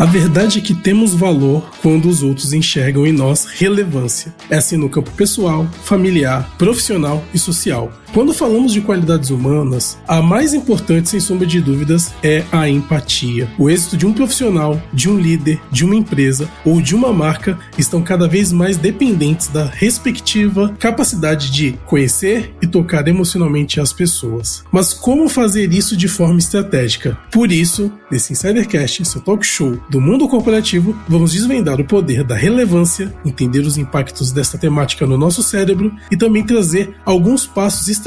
A verdade é que temos valor quando os outros enxergam em nós relevância. É assim no campo pessoal, familiar, profissional e social. Quando falamos de qualidades humanas, a mais importante, sem sombra de dúvidas, é a empatia. O êxito de um profissional, de um líder, de uma empresa ou de uma marca estão cada vez mais dependentes da respectiva capacidade de conhecer e tocar emocionalmente as pessoas. Mas como fazer isso de forma estratégica? Por isso, nesse Insidercast, seu talk show do mundo corporativo, vamos desvendar o poder da relevância, entender os impactos desta temática no nosso cérebro e também trazer alguns passos estratégicos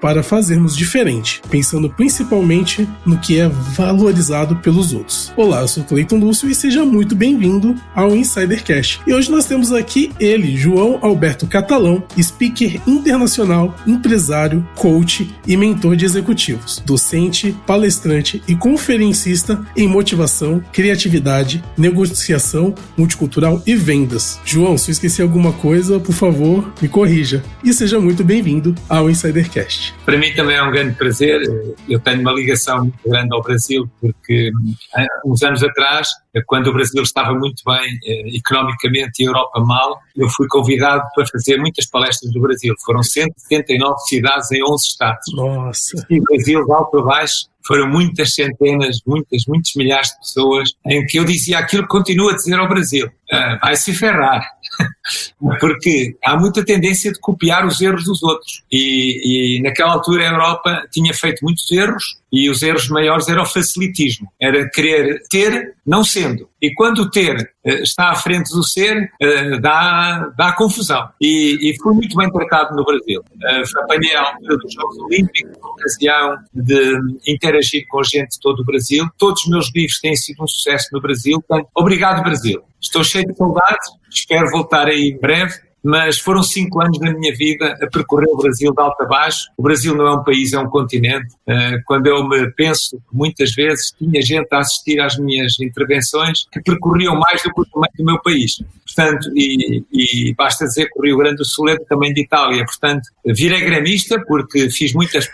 para fazermos diferente, pensando principalmente no que é valorizado pelos outros. Olá, eu sou Cleiton Lúcio e seja muito bem-vindo ao Insidercast. E hoje nós temos aqui ele, João Alberto Catalão, speaker internacional, empresário, coach e mentor de executivos, docente, palestrante e conferencista em motivação, criatividade, negociação multicultural e vendas. João, se eu esqueci alguma coisa, por favor, me corrija. E seja muito bem-vindo ao Insidercast. Para mim também é um grande prazer. Eu tenho uma ligação muito grande ao Brasil, porque uns anos atrás, quando o Brasil estava muito bem eh, economicamente e a Europa mal, eu fui convidado para fazer muitas palestras do Brasil. Foram 179 cidades em 11 estados. Nossa! E o Brasil, de alto a baixo, foram muitas centenas, muitas, muitos milhares de pessoas em que eu dizia aquilo que continuo a dizer ao Brasil. Uh, vai se ferrar. Porque há muita tendência de copiar os erros dos outros. E, e, naquela altura a Europa tinha feito muitos erros e os erros maiores era o facilitismo. Era querer ter, não sendo. E quando o ter uh, está à frente do ser, uh, dá, dá confusão. E, e fui muito bem tratado no Brasil. Apanhei a altura dos Jogos Olímpicos, ocasião de interagir com gente de todo o Brasil. Todos os meus livros têm sido um sucesso no Brasil. Portanto, obrigado, Brasil. Estou cheio de saudades, espero voltar aí em breve mas foram cinco anos da minha vida a percorrer o Brasil de alto a baixo. O Brasil não é um país, é um continente. Eh, quando eu me penso, muitas vezes tinha gente a assistir às minhas intervenções que percorriam mais do que o meu país. Portanto, e, e basta dizer que o Rio Grande do Sul é também de Itália. Portanto, virei gremista porque fiz muitas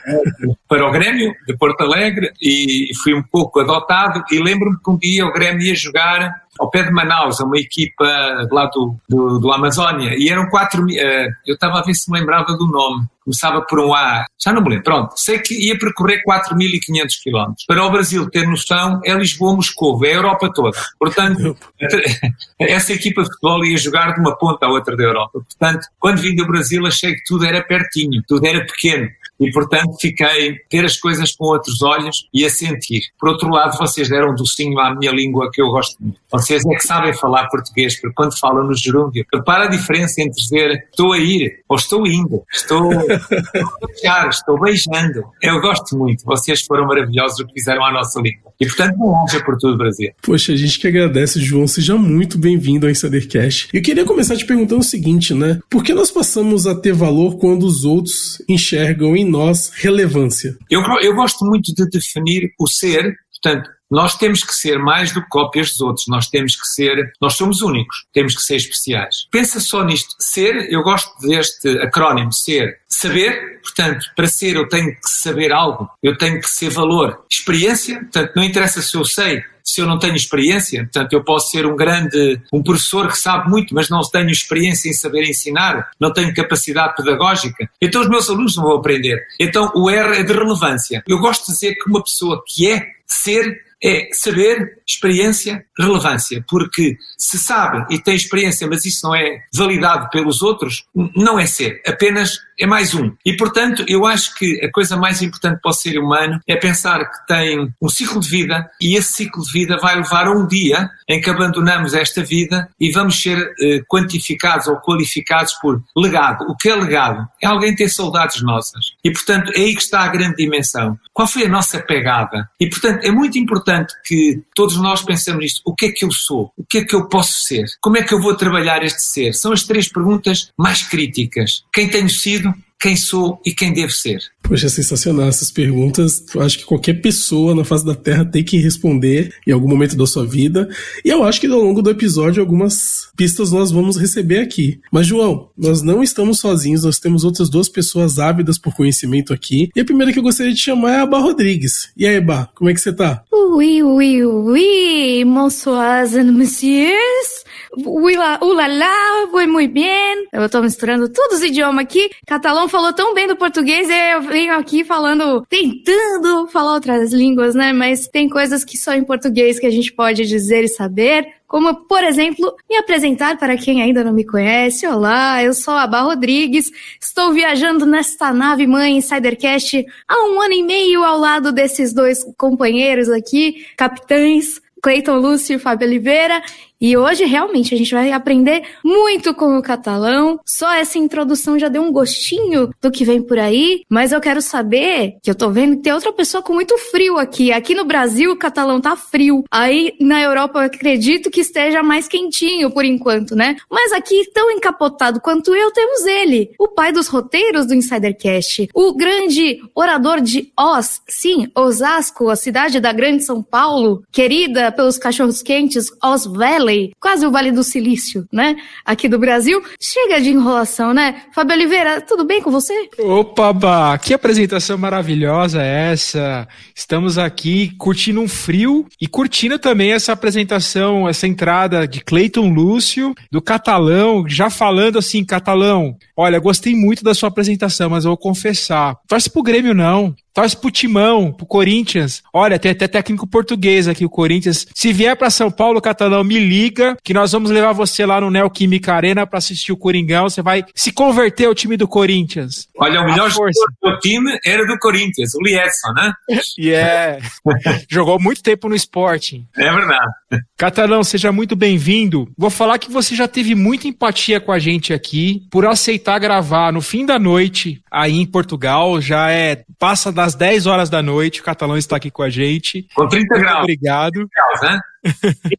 para o Grêmio de Porto Alegre e fui um pouco adotado e lembro-me que um dia o Grêmio ia jogar ao pé de Manaus, a uma equipa lá do, do, do Amazónia, e eram quatro uh, eu estava a ver se me lembrava do nome, começava por um A, já não me lembro, pronto, sei que ia percorrer 4.500 quilómetros. Para o Brasil ter noção, é Lisboa-Moscovo, é a Europa toda. Portanto, essa equipa de futebol ia jogar de uma ponta à outra da Europa. Portanto, quando vim do Brasil achei que tudo era pertinho, tudo era pequeno e, portanto, fiquei a ter as coisas com outros olhos e a sentir. Por outro lado, vocês deram um docinho à minha língua que eu gosto muito. Vocês é que sabem falar português, porque quando falam no gerúndio, repara a diferença entre dizer estou a ir ou estou indo, estou, a beijar, estou beijando. Eu gosto muito. Vocês foram maravilhosos o que fizeram à nossa língua. E, portanto, bom haja por tudo, Brasil. Poxa, a gente que agradece, João. Seja muito bem-vindo ao Insidercast. Eu queria começar te perguntando o seguinte, né? Por que nós passamos a ter valor quando os outros enxergam em nós relevância? Eu, eu gosto muito de definir o ser, portanto, nós temos que ser mais do que cópias dos outros, nós temos que ser, nós somos únicos, temos que ser especiais. Pensa só nisto, ser, eu gosto deste acrónimo, ser, saber, portanto, para ser eu tenho que saber algo, eu tenho que ser valor. Experiência, portanto, não interessa se eu sei, se eu não tenho experiência, portanto, eu posso ser um grande, um professor que sabe muito, mas não tenho experiência em saber ensinar, não tenho capacidade pedagógica, então os meus alunos não vão aprender. Então o R é de relevância. Eu gosto de dizer que uma pessoa que é ser é saber, experiência, relevância. Porque se sabe e tem experiência, mas isso não é validado pelos outros, não é ser, apenas é mais um. E portanto, eu acho que a coisa mais importante para o ser humano é pensar que tem um ciclo de vida e esse ciclo de vida vai levar a um dia em que abandonamos esta vida e vamos ser eh, quantificados ou qualificados por legado. O que é legado? É alguém ter saudades nossas. E portanto, é aí que está a grande dimensão. Qual foi a nossa pegada? E portanto, é muito importante que todos nós pensemos nisto. O que é que eu sou? O que é que eu posso ser? Como é que eu vou trabalhar este ser? São as três perguntas mais críticas. Quem tenho sido? Quem sou e quem devo ser. Poxa, é sensacional essas perguntas. Eu acho que qualquer pessoa na face da Terra tem que responder em algum momento da sua vida. E eu acho que ao longo do episódio algumas pistas nós vamos receber aqui. Mas, João, nós não estamos sozinhos, nós temos outras duas pessoas ávidas por conhecimento aqui. E a primeira que eu gostaria de chamar é a Bá Rodrigues. E aí, Bá, como é que você tá? Oui, oui, oui, bonsoir, messieurs. Ulala, foi muito bem. Eu tô misturando todos os idiomas aqui. Catalão falou tão bem do português eu venho aqui falando, tentando falar outras línguas, né? Mas tem coisas que só em português que a gente pode dizer e saber. Como, por exemplo, me apresentar para quem ainda não me conhece. Olá, eu sou a Bá Rodrigues. Estou viajando nesta nave mãe Insidercast há um ano e meio ao lado desses dois companheiros aqui, capitães. Cleiton Lúcio e Fábio Oliveira, e hoje realmente a gente vai aprender muito com o catalão. Só essa introdução já deu um gostinho do que vem por aí, mas eu quero saber que eu tô vendo que tem outra pessoa com muito frio aqui. Aqui no Brasil o catalão tá frio. Aí na Europa eu acredito que esteja mais quentinho por enquanto, né? Mas aqui tão encapotado quanto eu temos ele, o pai dos roteiros do Insidercast, o grande orador de Oz, sim, Osasco, a cidade da grande São Paulo, querida pelos cachorros quentes Oz Valley Quase o Vale do Silício, né? Aqui do Brasil. Chega de enrolação, né? Fábio Oliveira, tudo bem com você? Opa, que apresentação maravilhosa é essa. Estamos aqui curtindo um frio e curtindo também essa apresentação, essa entrada de Cleiton Lúcio, do Catalão, já falando assim, Catalão, olha, gostei muito da sua apresentação, mas eu vou confessar, torce pro Grêmio não. Torce pro Timão, pro Corinthians. Olha, tem até técnico português aqui, o Corinthians. Se vier para São Paulo, Catalão, me liga, que nós vamos levar você lá no Neoquímica Arena para assistir o Coringão. Você vai se converter ao time do Corinthians. Olha, o melhor jogador do time era do Corinthians, o Liedson, né? É. Jogou muito tempo no esporte. É verdade. Catalão, seja muito bem-vindo. Vou falar que você já teve muita empatia com a gente aqui por aceitar gravar no fim da noite aí em Portugal. Já é passa das 10 horas da noite. O Catalão está aqui com a gente. Com 30 muito graus. Obrigado. 30 graus, né?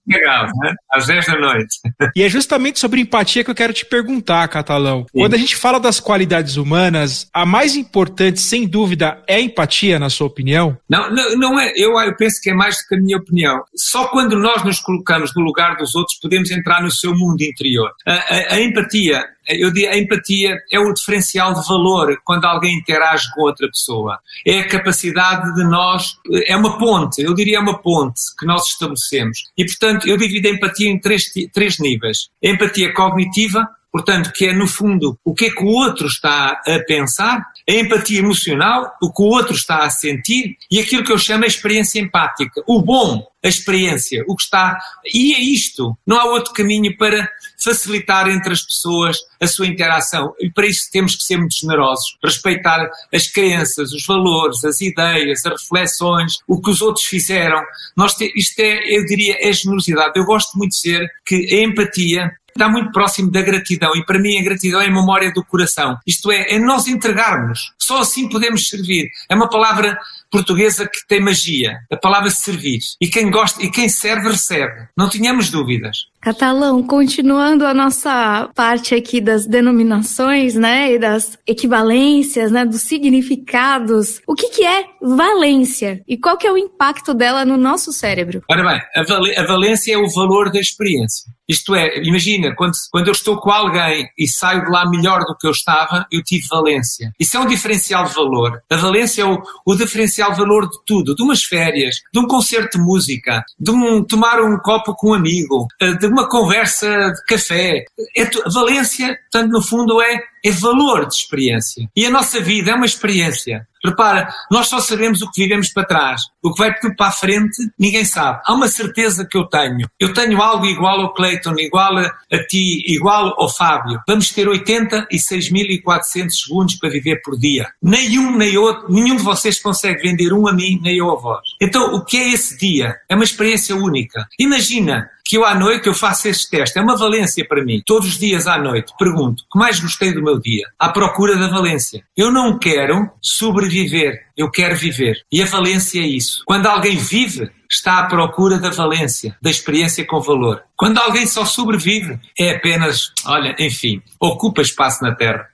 Legal, né? Às 10 da noite. E é justamente sobre empatia que eu quero te perguntar, Catalão. Sim. Quando a gente fala das qualidades humanas, a mais importante, sem dúvida, é a empatia, na sua opinião? Não, não, não é. Eu, eu penso que é mais do que a minha opinião. Só quando nós nos colocamos no lugar dos outros podemos entrar no seu mundo interior. A, a, a empatia eu digo, a empatia é o diferencial de valor quando alguém interage com outra pessoa. É a capacidade de nós, é uma ponte, eu diria é uma ponte que nós estabelecemos. E, portanto, eu divido a empatia em três, três níveis. A empatia cognitiva, portanto, que é no fundo o que é que o outro está a pensar, a empatia emocional, o que o outro está a sentir, e aquilo que eu chamo a experiência empática, o bom, a experiência, o que está. E é isto. Não há outro caminho para facilitar entre as pessoas a sua interação. E para isso temos que ser muito generosos, respeitar as crenças, os valores, as ideias, as reflexões, o que os outros fizeram. Nós te, isto é, eu diria, é generosidade. Eu gosto muito de dizer que a empatia está muito próximo da gratidão e para mim a gratidão é a memória do coração. Isto é, é nós entregarmos. Só assim podemos servir. É uma palavra portuguesa que tem magia, a palavra servir. E quem gosta e quem serve, recebe. Não tínhamos dúvidas. Catalão, continuando a nossa parte aqui das denominações, né, e das equivalências, né, dos significados. O que que é valência e qual que é o impacto dela no nosso cérebro? Ora bem, a, val a valência é o valor da experiência. Isto é, imagina, quando, quando eu estou com alguém e saio de lá melhor do que eu estava, eu tive valência. Isso é um diferencial de valor. A valência é o, o diferencial de valor de tudo, de umas férias, de um concerto de música, de um, tomar um copo com um amigo, eh, de uma conversa de café. É, valência, portanto, no fundo, é, é valor de experiência. E a nossa vida é uma experiência. Repara, nós só sabemos o que vivemos para trás. O que vai para a frente, ninguém sabe. Há uma certeza que eu tenho. Eu tenho algo igual ao Clayton, igual a, a ti, igual ao Fábio. Vamos ter 86.400 segundos para viver por dia. Nenhum, nem outro, nenhum de vocês consegue vender um a mim, nem eu a vós. Então, o que é esse dia? É uma experiência única. Imagina, que eu à noite eu faço esse teste. É uma valência para mim. Todos os dias à noite pergunto o que mais gostei do meu dia? À procura da valência. Eu não quero sobreviver eu quero viver. E a valência é isso. Quando alguém vive, está à procura da valência, da experiência com valor. Quando alguém só sobrevive, é apenas, olha, enfim, ocupa espaço na Terra.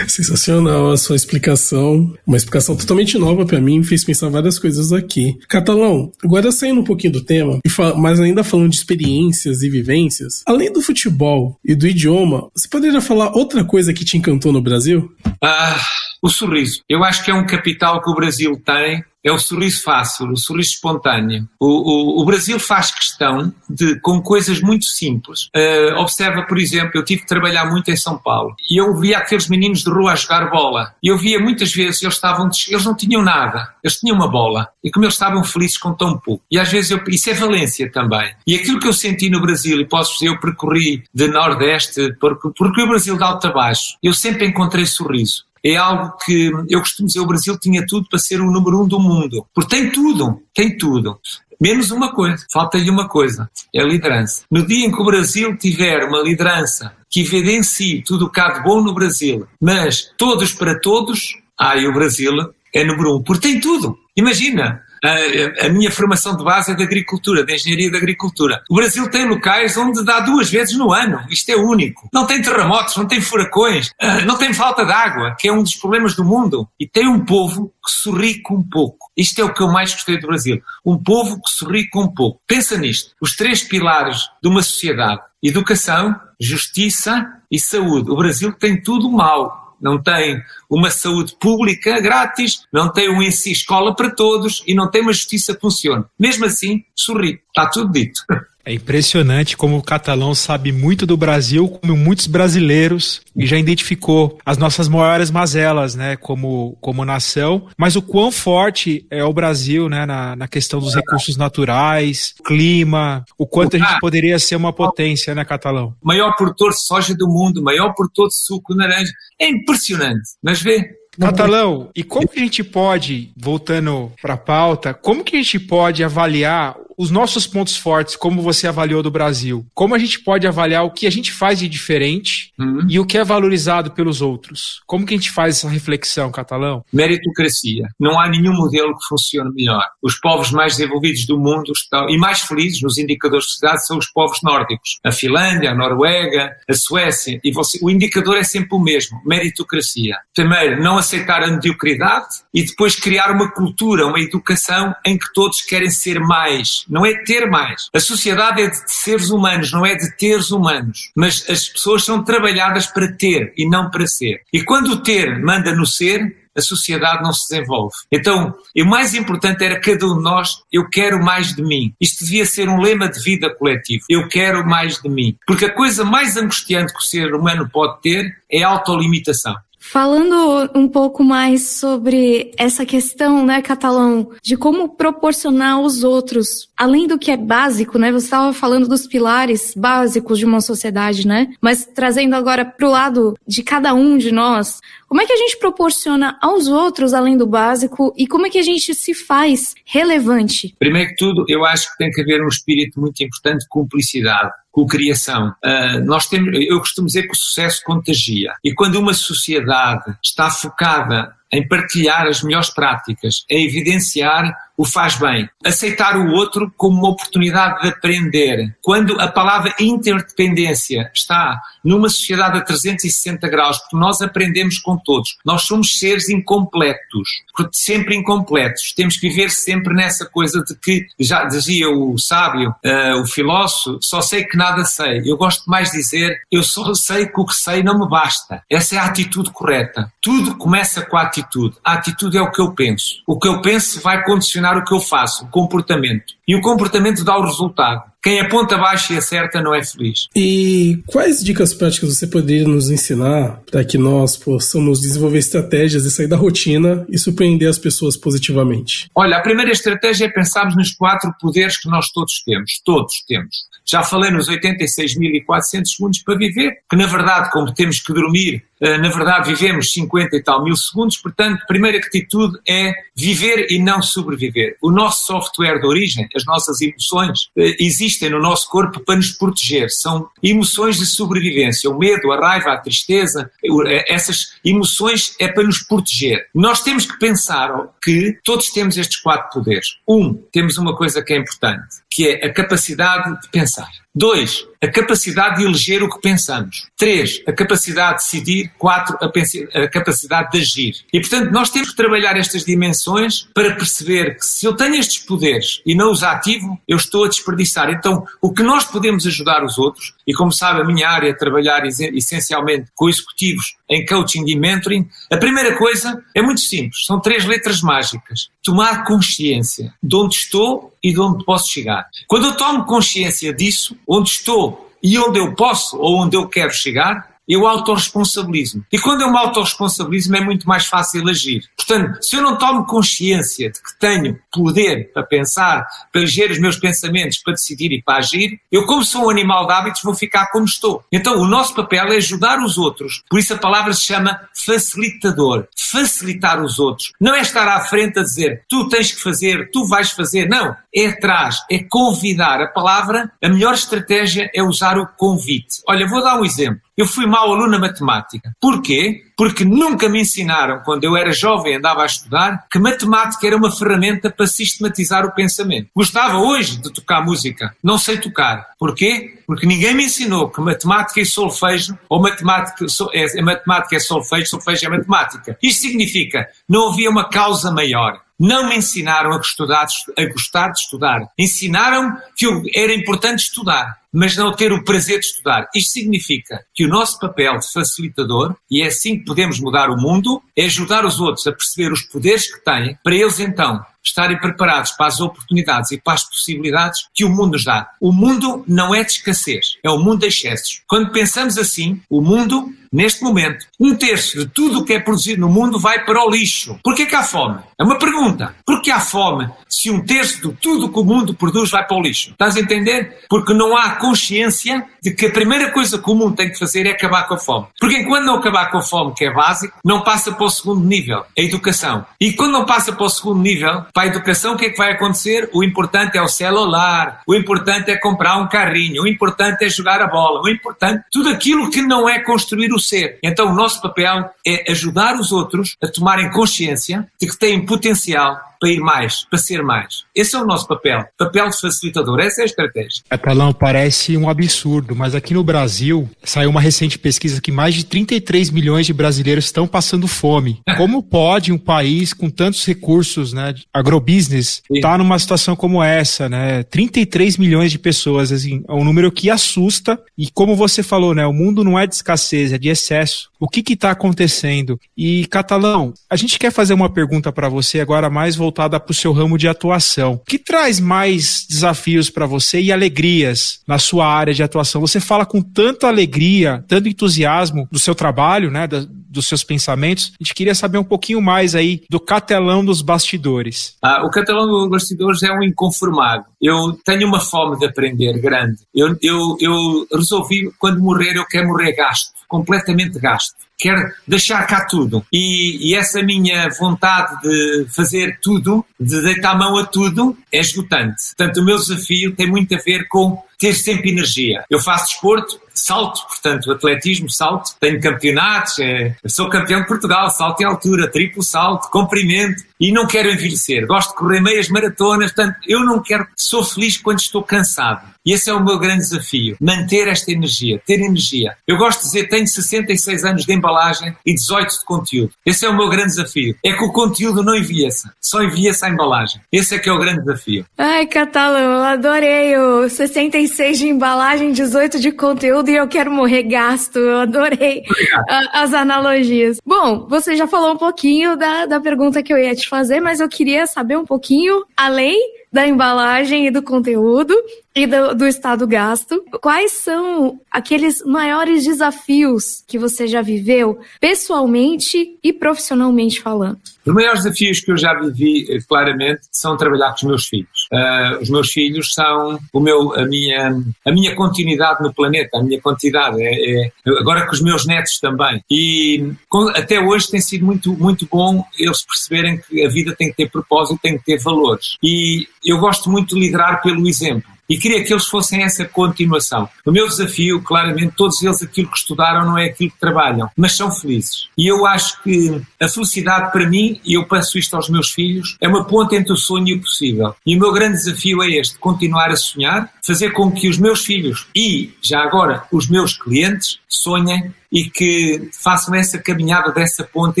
Sensacional a sua explicação. Uma explicação totalmente nova para mim, fez pensar várias coisas aqui. Catalão, agora saindo um pouquinho do tema, mas ainda falando de experiências e vivências, além do futebol e do idioma, você poderia falar outra coisa que te encantou no Brasil? Ah, o sorriso. Eu acho que é um capital que o Brasil tem é o sorriso fácil, o sorriso espontâneo. O, o, o Brasil faz questão de, com coisas muito simples. Uh, observa, por exemplo, eu tive que trabalhar muito em São Paulo e eu via aqueles meninos de rua a jogar bola. E eu via muitas vezes, eles estavam, eles não tinham nada, eles tinham uma bola. E como eles estavam felizes com tão pouco. E às vezes eu, isso é Valência também. E aquilo que eu senti no Brasil, e posso dizer, eu percorri de Nordeste, porque, porque o Brasil de alto a baixo, eu sempre encontrei sorriso é algo que eu costumo dizer, o Brasil tinha tudo para ser o número um do mundo. Porque tem tudo, tem tudo. Menos uma coisa, falta-lhe uma coisa, é a liderança. No dia em que o Brasil tiver uma liderança que evidencie tudo o que há de bom no Brasil, mas todos para todos, aí o Brasil é número um, porque tem tudo. Imagina, a, a, minha formação de base é de agricultura, de engenharia de agricultura. O Brasil tem locais onde dá duas vezes no ano. Isto é único. Não tem terremotos, não tem furacões, ah, não tem falta de água, que é um dos problemas do mundo. E tem um povo que sorri com pouco. Isto é o que eu mais gostei do Brasil. Um povo que sorri com pouco. Pensa nisto. Os três pilares de uma sociedade. Educação, justiça e saúde. O Brasil tem tudo mal não tem uma saúde pública grátis, não tem um ensino escola para todos e não tem uma justiça que funcione. Mesmo assim, sorri. Está tudo dito. É impressionante como o catalão sabe muito do Brasil, como muitos brasileiros, e já identificou as nossas maiores mazelas, né, como, como nação, mas o quão forte é o Brasil, né, na, na questão dos recursos naturais, clima, o quanto a gente poderia ser uma potência, né, catalão? Maior produtor de soja do mundo, maior produtor de suco laranja. É impressionante, mas vê, Catalão, e como que a gente pode, voltando para a pauta, como que a gente pode avaliar os nossos pontos fortes, como você avaliou do Brasil? Como a gente pode avaliar o que a gente faz de diferente uhum. e o que é valorizado pelos outros? Como que a gente faz essa reflexão, Catalão? Meritocracia. Não há nenhum modelo que funcione melhor. Os povos mais desenvolvidos do mundo estão, e mais felizes nos indicadores de sociedade são os povos nórdicos. A Finlândia, a Noruega, a Suécia. E você, o indicador é sempre o mesmo, meritocracia. Primeiro, não aceitar a mediocridade e depois criar uma cultura, uma educação em que todos querem ser mais não é ter mais. A sociedade é de seres humanos, não é de teres humanos. Mas as pessoas são trabalhadas para ter e não para ser. E quando o ter manda no ser, a sociedade não se desenvolve. Então, o mais importante era cada um de nós, eu quero mais de mim. Isto devia ser um lema de vida coletivo. Eu quero mais de mim. Porque a coisa mais angustiante que o ser humano pode ter é a autolimitação. Falando um pouco mais sobre essa questão, né, Catalão, de como proporcionar aos outros, além do que é básico, né? Você estava falando dos pilares básicos de uma sociedade, né? Mas trazendo agora para o lado de cada um de nós, como é que a gente proporciona aos outros além do básico e como é que a gente se faz relevante? Primeiro que tudo, eu acho que tem que haver um espírito muito importante de cumplicidade co-criação. Uh, nós temos, eu costumo dizer que o sucesso contagia. E quando uma sociedade está focada em partilhar as melhores práticas, em evidenciar o faz bem. Aceitar o outro como uma oportunidade de aprender. Quando a palavra interdependência está numa sociedade a 360 graus, porque nós aprendemos com todos, nós somos seres incompletos, sempre incompletos. Temos que viver sempre nessa coisa de que, já dizia o sábio, uh, o filósofo, só sei que nada sei. Eu gosto mais de dizer, eu só sei que o que sei não me basta. Essa é a atitude correta. Tudo começa com a atitude. A atitude é o que eu penso. O que eu penso vai condicionar o que eu faço, o comportamento. E o comportamento dá o resultado. Quem aponta baixo e acerta não é feliz. E quais dicas práticas você poderia nos ensinar para que nós possamos desenvolver estratégias e sair da rotina e surpreender as pessoas positivamente? Olha, a primeira estratégia é pensarmos nos quatro poderes que nós todos temos. Todos temos. Já falei nos 86.400 segundos para viver, que na verdade, como temos que dormir, na verdade vivemos 50 e tal mil segundos, portanto, a primeira atitude é viver e não sobreviver. O nosso software de origem as nossas emoções eh, existem no nosso corpo para nos proteger. São emoções de sobrevivência. O medo, a raiva, a tristeza, eh, essas emoções é para nos proteger. Nós temos que pensar que todos temos estes quatro poderes. Um, temos uma coisa que é importante, que é a capacidade de pensar. Dois, a capacidade de eleger o que pensamos. Três, a capacidade de decidir. Quatro, a, a, capacidade de agir. E, portanto, nós temos que trabalhar estas dimensões para perceber que se eu tenho estes poderes e não os ativo, eu estou a desperdiçar. Então, o que nós podemos ajudar os outros, e como sabe, a minha área é trabalhar essencialmente com executivos em coaching e mentoring, a primeira coisa é muito simples. São três letras mágicas. Tomar consciência de onde estou e de onde posso chegar. Quando eu tomo consciência disso, onde estou e onde eu posso ou onde eu quero chegar, eu autorresponsabilizo. E quando eu me autorresponsabilizo é muito mais fácil agir. Portanto, se eu não tomo consciência de que tenho poder para pensar, para gerir os meus pensamentos, para decidir e para agir, eu como sou um animal de hábitos vou ficar como estou. Então o nosso papel é ajudar os outros. Por isso a palavra se chama facilitador. Facilitar os outros. Não é estar à frente a dizer tu tens que fazer, tu vais fazer. Não. É atrás, é convidar. A palavra, a melhor estratégia é usar o convite. Olha, vou dar um exemplo. Eu fui mau aluno na matemática. Porquê? Porque nunca me ensinaram, quando eu era jovem e andava a estudar, que matemática era uma ferramenta para sistematizar o pensamento. Gostava hoje de tocar música, não sei tocar. Porquê? Porque ninguém me ensinou que matemática e solfejo, ou matemática é, matemática é solfejo, solfejo é matemática. Isto significa, não havia uma causa maior. Não me ensinaram a gostar, a gostar de estudar. Ensinaram que era importante estudar mas não ter o prazer de estudar. Isto significa que o nosso papel de facilitador, e é assim que podemos mudar o mundo, é ajudar os outros a perceber os poderes que têm, para eles então estarem preparados para as oportunidades e para as possibilidades que o mundo nos dá. O mundo não é de escassez, é o mundo de excessos. Quando pensamos assim, o mundo Neste momento, um terço de tudo o que é produzido no mundo vai para o lixo. Por que há fome? É uma pergunta. Por que há fome se um terço de tudo que o mundo produz vai para o lixo? Estás a entender? Porque não há consciência de que a primeira coisa que o mundo tem que fazer é acabar com a fome. Porque enquanto não acabar com a fome, que é básico, não passa para o segundo nível, a educação. E quando não passa para o segundo nível, para a educação, o que é que vai acontecer? O importante é o celular, o importante é comprar um carrinho, o importante é jogar a bola, o importante, tudo aquilo que não é construir o ser. Então o nosso papel é ajudar os outros a tomarem consciência de que têm potencial para ir mais, para ser mais. Esse é o nosso papel, papel de facilitador, essa é a estratégia. Catalão, parece um absurdo, mas aqui no Brasil saiu uma recente pesquisa que mais de 33 milhões de brasileiros estão passando fome. Como pode um país com tantos recursos, né, agrobusiness, estar tá numa situação como essa, né? 33 milhões de pessoas, assim, é um número que assusta e como você falou, né, o mundo não é de escassez, é de excesso. O que está acontecendo? E Catalão, a gente quer fazer uma pergunta para você agora mais voltada para o seu ramo de atuação. O que traz mais desafios para você e alegrias na sua área de atuação? Você fala com tanta alegria, tanto entusiasmo do seu trabalho, né, da, dos seus pensamentos. A gente queria saber um pouquinho mais aí do catelão dos bastidores. Ah, o catelão dos bastidores é um inconformado. Eu tenho uma fome de aprender grande. Eu, eu, eu resolvi, quando morrer, eu quero morrer gasto, completamente gasto quero deixar cá tudo. E, e, essa minha vontade de fazer tudo, de deitar a mão a tudo, é esgotante. Portanto, o meu desafio tem muito a ver com ter sempre energia. Eu faço desporto, salto, portanto, atletismo, salto, tenho campeonatos, é, sou campeão de Portugal, salto em altura, triplo salto, comprimento, e não quero envelhecer. Gosto de correr meias maratonas, portanto, eu não quero, sou feliz quando estou cansado. E esse é o meu grande desafio, manter esta energia, ter energia. Eu gosto de dizer, tenho 66 anos de embalagem e 18 de conteúdo. Esse é o meu grande desafio. É que o conteúdo não envelheça, só envelheça a embalagem. Esse é que é o grande desafio. Ai, Catalão, eu adorei o 66 de embalagem, 18 de conteúdo e eu quero morrer gasto. Eu adorei a, as analogias. Bom, você já falou um pouquinho da, da pergunta que eu ia te fazer, mas eu queria saber um pouquinho, além da embalagem e do conteúdo e do, do, estado gasto. Quais são aqueles maiores desafios que você já viveu pessoalmente e profissionalmente falando? Os maiores desafios que eu já vivi, eh, claramente, são trabalhar com os meus filhos. Uh, os meus filhos são o meu, a, minha, a minha continuidade no planeta, a minha continuidade. É, é, agora com os meus netos também. E com, até hoje tem sido muito, muito bom eles perceberem que a vida tem que ter propósito, tem que ter valores. E eu gosto muito de liderar pelo exemplo e queria que eles fossem essa continuação. O meu desafio, claramente, todos eles aquilo que estudaram não é aquilo que trabalham, mas são felizes. E eu acho que a felicidade para mim, e eu passo isto aos meus filhos, é uma ponte entre o sonho e o possível. E o meu grande desafio é este, continuar a sonhar, fazer com que os meus filhos e, já agora, os meus clientes sonhem e que façam essa caminhada dessa ponte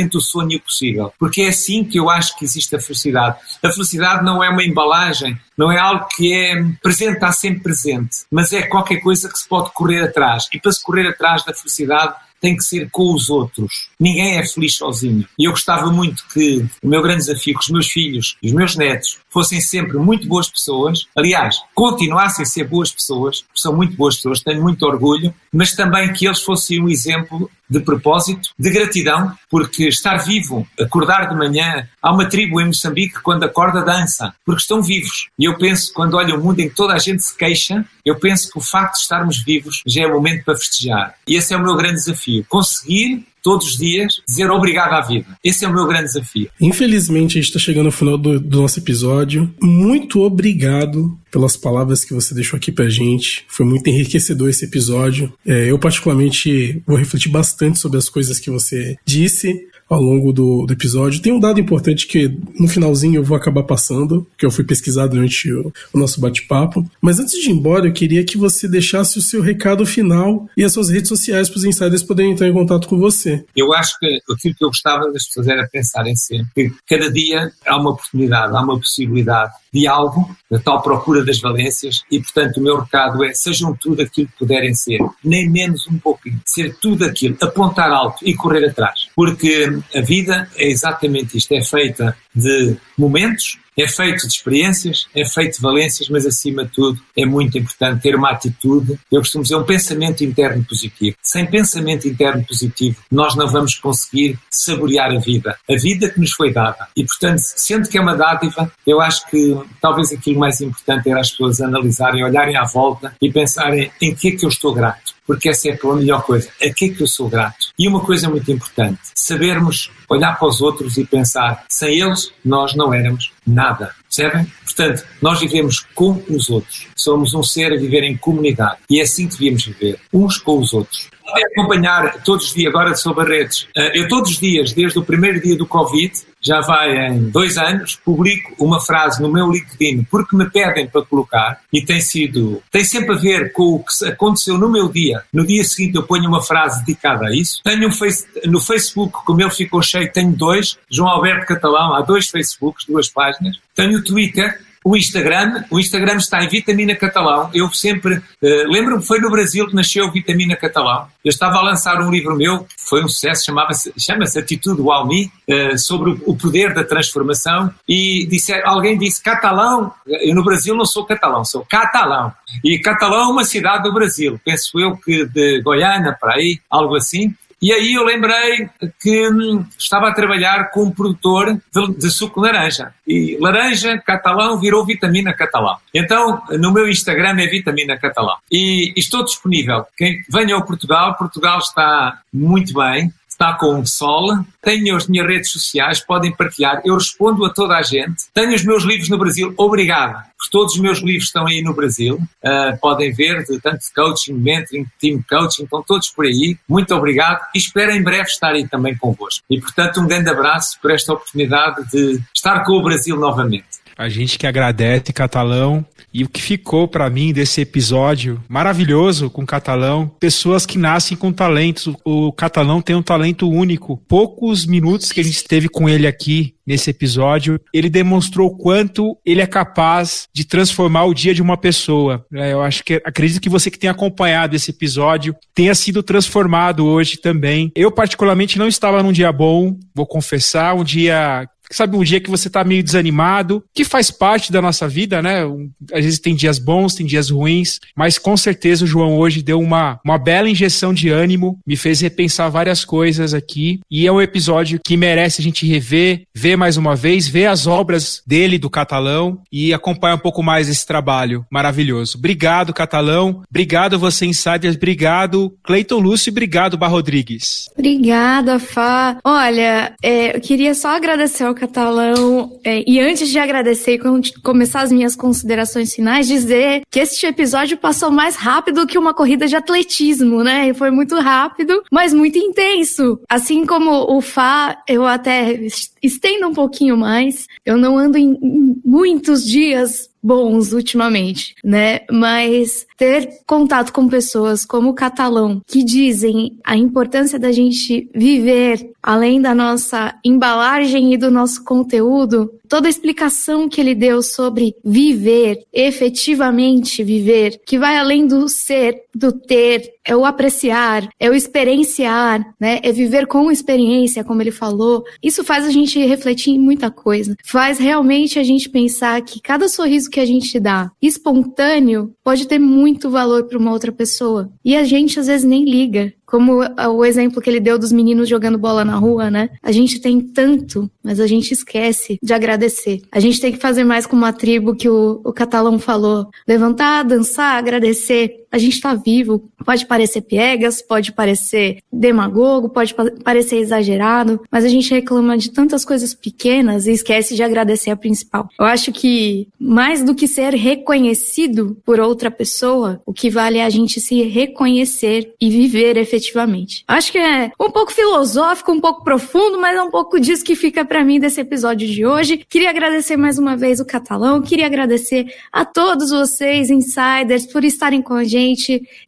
entre o sonho e o possível. Porque é assim que eu acho que existe a felicidade. A felicidade não é uma embalagem, não é algo que é presente, está sempre presente, mas é qualquer coisa que se pode correr atrás. E para se correr atrás da felicidade, tem que ser com os outros. Ninguém é feliz sozinho. E eu gostava muito que o meu grande desafio, que os meus filhos e os meus netos fossem sempre muito boas pessoas. Aliás, continuassem a ser boas pessoas, são muito boas pessoas, tenho muito orgulho, mas também que eles fossem um exemplo de propósito, de gratidão, porque estar vivo, acordar de manhã, há uma tribo em Moçambique que quando acorda dança, porque estão vivos. E eu penso, quando olho o mundo em que toda a gente se queixa, eu penso que o facto de estarmos vivos já é o momento para festejar. E esse é o meu grande desafio, conseguir todos os dias, dizer obrigado à vida. Esse é o meu grande desafio. Infelizmente, a gente está chegando ao final do, do, nosso episódio. Muito obrigado pelas palavras que você deixou aqui pra gente. Foi muito enriquecedor esse episódio. É, eu, particularmente, vou refletir bastante sobre as coisas que você disse ao longo do, do, episódio. Tem um dado importante que no finalzinho eu vou acabar passando, que eu fui pesquisar durante o, o nosso bate-papo. Mas antes de ir embora, eu queria que você deixasse o seu recado final e as suas redes sociais para os insiders poderem entrar em contato com você. Eu acho que aquilo que eu gostava das pessoas era pensarem sempre que cada dia há uma oportunidade, há uma possibilidade de algo, da tal procura das valências, e portanto o meu recado é sejam tudo aquilo que puderem ser, nem menos um pouquinho, ser tudo aquilo, apontar alto e correr atrás, porque a vida é exatamente isto, é feita de momentos, é feito de experiências, é feito de valências, mas acima de tudo é muito importante ter uma atitude, eu costumo dizer, um pensamento interno positivo. Sem pensamento interno positivo, nós não vamos conseguir saborear a vida, a vida que nos foi dada. E portanto, sendo que é uma dádiva, eu acho que talvez aquilo mais importante era as pessoas analisarem, olharem à volta e pensarem em que é que eu estou grato porque essa é a melhor coisa. A que é que eu sou grato? E uma coisa muito importante, sabermos olhar para os outros e pensar, sem eles nós não éramos nada. Percebem? Portanto, nós vivemos com os outros. Somos um ser a viver em comunidade. E é assim que devíamos viver, uns com os outros. Acompanhar todos os dias, agora sobre redes. Eh, eu todos os dias, desde o primeiro dia do Covid, já vai em dois anos, publico uma frase no meu LinkedIn porque me pedem para colocar e tem sido, tem sempre a ver com o que aconteceu no meu dia. No dia seguinte eu ponho uma frase dedicada a isso. Tenho um face, no Facebook, como ele ficou cheio, tenho dois, João Alberto Catalão, há dois Facebooks, duas páginas. Tenho o Twitter, o Instagram, o Instagram está em Vitamina Catalão. Eu sempre, uh, lembro-me, foi no Brasil que nasceu Vitamina Catalão. Eu estava a lançar um livro meu, que foi um sucesso, chamava-se, chama-se Atitude Me, uh, sobre o, o, poder da transformação. E disse, alguém disse, catalão, eu no Brasil não sou catalão, sou catalão. E Catalão é uma cidade do Brasil, penso eu que de Goiânia, para aí, algo assim. E aí eu lembrei que hum, estava a trabalhar com um produtor de, de, suco de laranja. E laranja catalão virou vitamina catalão. Então, no meu Instagram é vitamina catalão. E estou disponível. Quem venha ao Portugal, Portugal está muito bem está com sol, tenho as minhas redes sociais, podem partilhar, eu respondo a toda a gente. Tenho os meus livros no Brasil, obrigado. Todos os meus livros estão aí no Brasil, uh, podem ver, de tanto coaching, mentoring, team coaching, estão todos por aí. Muito obrigado e espero em breve estar também convosco. E portanto, um grande abraço por esta oportunidade de estar com o Brasil novamente. A gente que agradece, Catalão. E o que ficou para mim desse episódio maravilhoso com Catalão, pessoas que nascem com talentos. O Catalão tem um talento único. Poucos minutos que a gente esteve com ele aqui nesse episódio, ele demonstrou o quanto ele é capaz de transformar o dia de uma pessoa. É, eu acho que acredito que você que tem acompanhado esse episódio tenha sido transformado hoje também. Eu particularmente não estava num dia bom, vou confessar, um dia sabe, um dia que você tá meio desanimado, que faz parte da nossa vida, né? Às vezes tem dias bons, tem dias ruins, mas com certeza o João hoje deu uma, uma bela injeção de ânimo, me fez repensar várias coisas aqui, e é um episódio que merece a gente rever, ver mais uma vez, ver as obras dele, do Catalão, e acompanhar um pouco mais esse trabalho maravilhoso. Obrigado, Catalão. Obrigado você, Insiders. Obrigado, Cleiton Lúcio. Obrigado, Bar Rodrigues. Obrigada, Fá. Olha, é, eu queria só agradecer ao Catalão é, e antes de agradecer e começar as minhas considerações finais, dizer que este episódio passou mais rápido que uma corrida de atletismo, né? Foi muito rápido, mas muito intenso. Assim como o Fá, eu até estendo um pouquinho mais. Eu não ando em muitos dias bons ultimamente, né? Mas ter contato com pessoas como o catalão que dizem a importância da gente viver além da nossa embalagem e do nosso conteúdo, toda a explicação que ele deu sobre viver, efetivamente viver, que vai além do ser, do ter, é o apreciar, é o experienciar, né? É viver com experiência, como ele falou. Isso faz a gente refletir em muita coisa. Faz realmente a gente pensar que cada sorriso que a gente dá, espontâneo, pode ter muito valor para uma outra pessoa. E a gente às vezes nem liga. Como o exemplo que ele deu dos meninos jogando bola na rua, né? A gente tem tanto, mas a gente esquece de agradecer. A gente tem que fazer mais com uma tribo que o, o catalão falou. Levantar, dançar, agradecer. A gente tá vivo. Pode parecer piegas, pode parecer demagogo, pode parecer exagerado, mas a gente reclama de tantas coisas pequenas e esquece de agradecer a principal. Eu acho que mais do que ser reconhecido por outra pessoa, o que vale é a gente se reconhecer e viver efetivamente. Acho que é um pouco filosófico, um pouco profundo, mas é um pouco disso que fica para mim desse episódio de hoje. Queria agradecer mais uma vez o Catalão, queria agradecer a todos vocês, insiders, por estarem com a gente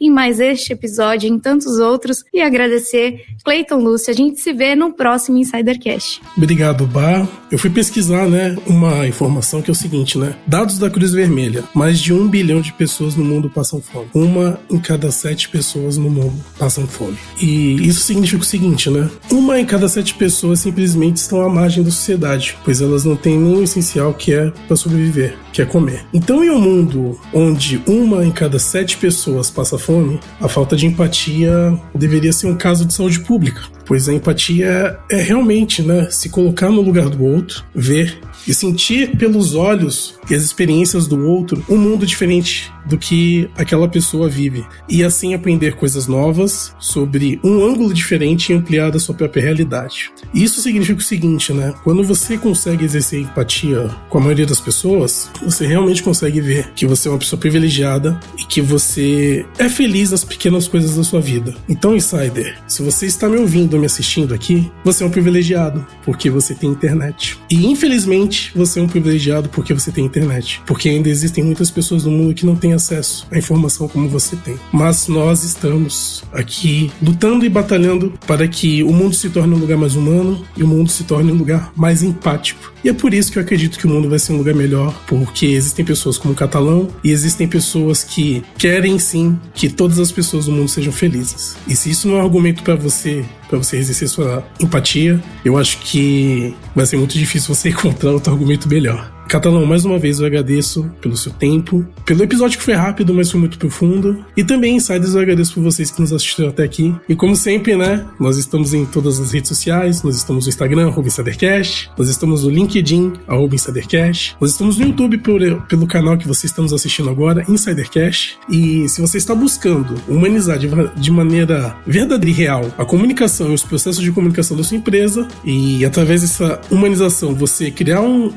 em mais este episódio, em tantos outros, e agradecer Cleiton Lúcio. A gente se vê no próximo Insidercast. Obrigado, Bar. Eu fui pesquisar, né, uma informação que é o seguinte, né? Dados da Cruz Vermelha: mais de um bilhão de pessoas no mundo passam fome. Uma em cada sete pessoas no mundo passam fome. E isso significa o seguinte, né? Uma em cada sete pessoas simplesmente estão à margem da sociedade, pois elas não têm o essencial que é para sobreviver, que é comer. Então, em um mundo onde uma em cada sete pessoas passa fome, a falta de empatia deveria ser um caso de saúde pública, pois a empatia é realmente, né, se colocar no lugar do outro, ver e sentir pelos olhos e as experiências do outro um mundo diferente do que aquela pessoa vive e assim aprender coisas novas sobre um ângulo diferente e ampliar a sua própria realidade. Isso significa o seguinte, né? Quando você consegue exercer empatia com a maioria das pessoas, você realmente consegue ver que você é uma pessoa privilegiada e que você é feliz nas pequenas coisas da sua vida. Então, insider, se você está me ouvindo, me assistindo aqui, você é um privilegiado porque você tem internet. E infelizmente, você é um privilegiado porque você tem internet, porque ainda existem muitas pessoas no mundo que não têm acesso à informação como você tem. Mas nós estamos aqui lutando e batalhando para que o mundo se torne um lugar mais humano e o mundo se torne um lugar mais empático. E é por isso que eu acredito que o mundo vai ser um lugar melhor, porque existem pessoas como o catalão e existem pessoas que querem sim que todas as pessoas do mundo sejam felizes. E se isso não é um argumento para você para você exercer sua empatia, eu acho que vai ser muito difícil você encontrar outro argumento melhor. Catalão, mais uma vez eu agradeço pelo seu tempo, pelo episódio que foi rápido, mas foi muito profundo. E também, Insiders, eu agradeço por vocês que nos assistiram até aqui. E como sempre, né, nós estamos em todas as redes sociais, nós estamos no Instagram, Insidercast, nós estamos no LinkedIn, Insidercast, nós estamos no YouTube por, pelo canal que você está nos assistindo agora, Insidercast. E se você está buscando humanizar de, de maneira verdadeira e real a comunicação e os processos de comunicação da sua empresa, e através dessa humanização você criar um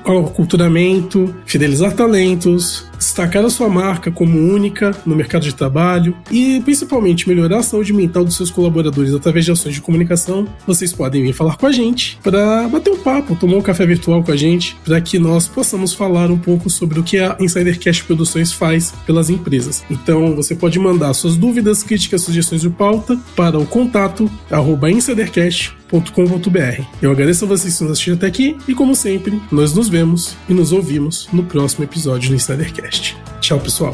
fidelizar talentos, destacar a sua marca como única no mercado de trabalho e principalmente melhorar a saúde mental dos seus colaboradores através de ações de comunicação, vocês podem vir falar com a gente para bater um papo, tomar um café virtual com a gente, para que nós possamos falar um pouco sobre o que a Insidercast Produções faz pelas empresas. Então você pode mandar suas dúvidas, críticas, sugestões de pauta para o contato arroba insidercast.com.br. Eu agradeço a vocês que nos assistiram até aqui e, como sempre, nós nos vemos e nos ouvimos no próximo episódio do Insidercast. Tchau, pessoal.